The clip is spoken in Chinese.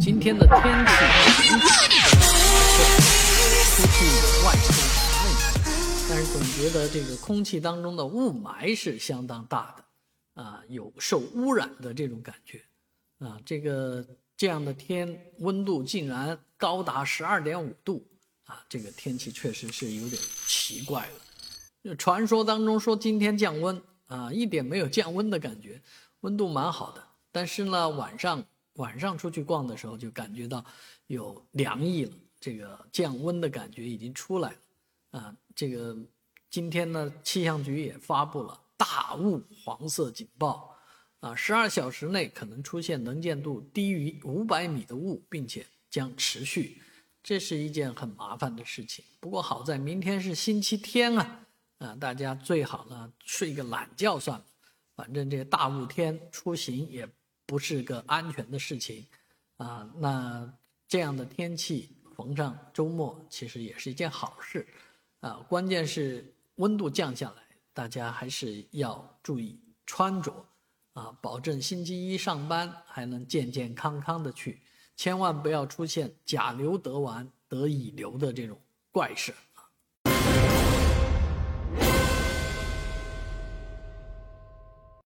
今天的天气出去外出室内，但是总觉得这个空气当中的雾霾是相当大的，啊，有受污染的这种感觉，啊，这个这样的天温度竟然高达十二点五度，啊，这个天气确实是有点奇怪了。传说当中说今天降温，啊，一点没有降温的感觉，温度蛮好的，但是呢晚上。晚上出去逛的时候，就感觉到有凉意了，这个降温的感觉已经出来了，啊，这个今天呢，气象局也发布了大雾黄色警报，啊，十二小时内可能出现能见度低于五百米的雾，并且将持续，这是一件很麻烦的事情。不过好在明天是星期天啊，啊，大家最好呢睡个懒觉算了，反正这大雾天出行也。不是个安全的事情，啊，那这样的天气逢上周末，其实也是一件好事，啊，关键是温度降下来，大家还是要注意穿着，啊，保证星期一上班还能健健康康的去，千万不要出现甲流得完得乙流的这种怪事。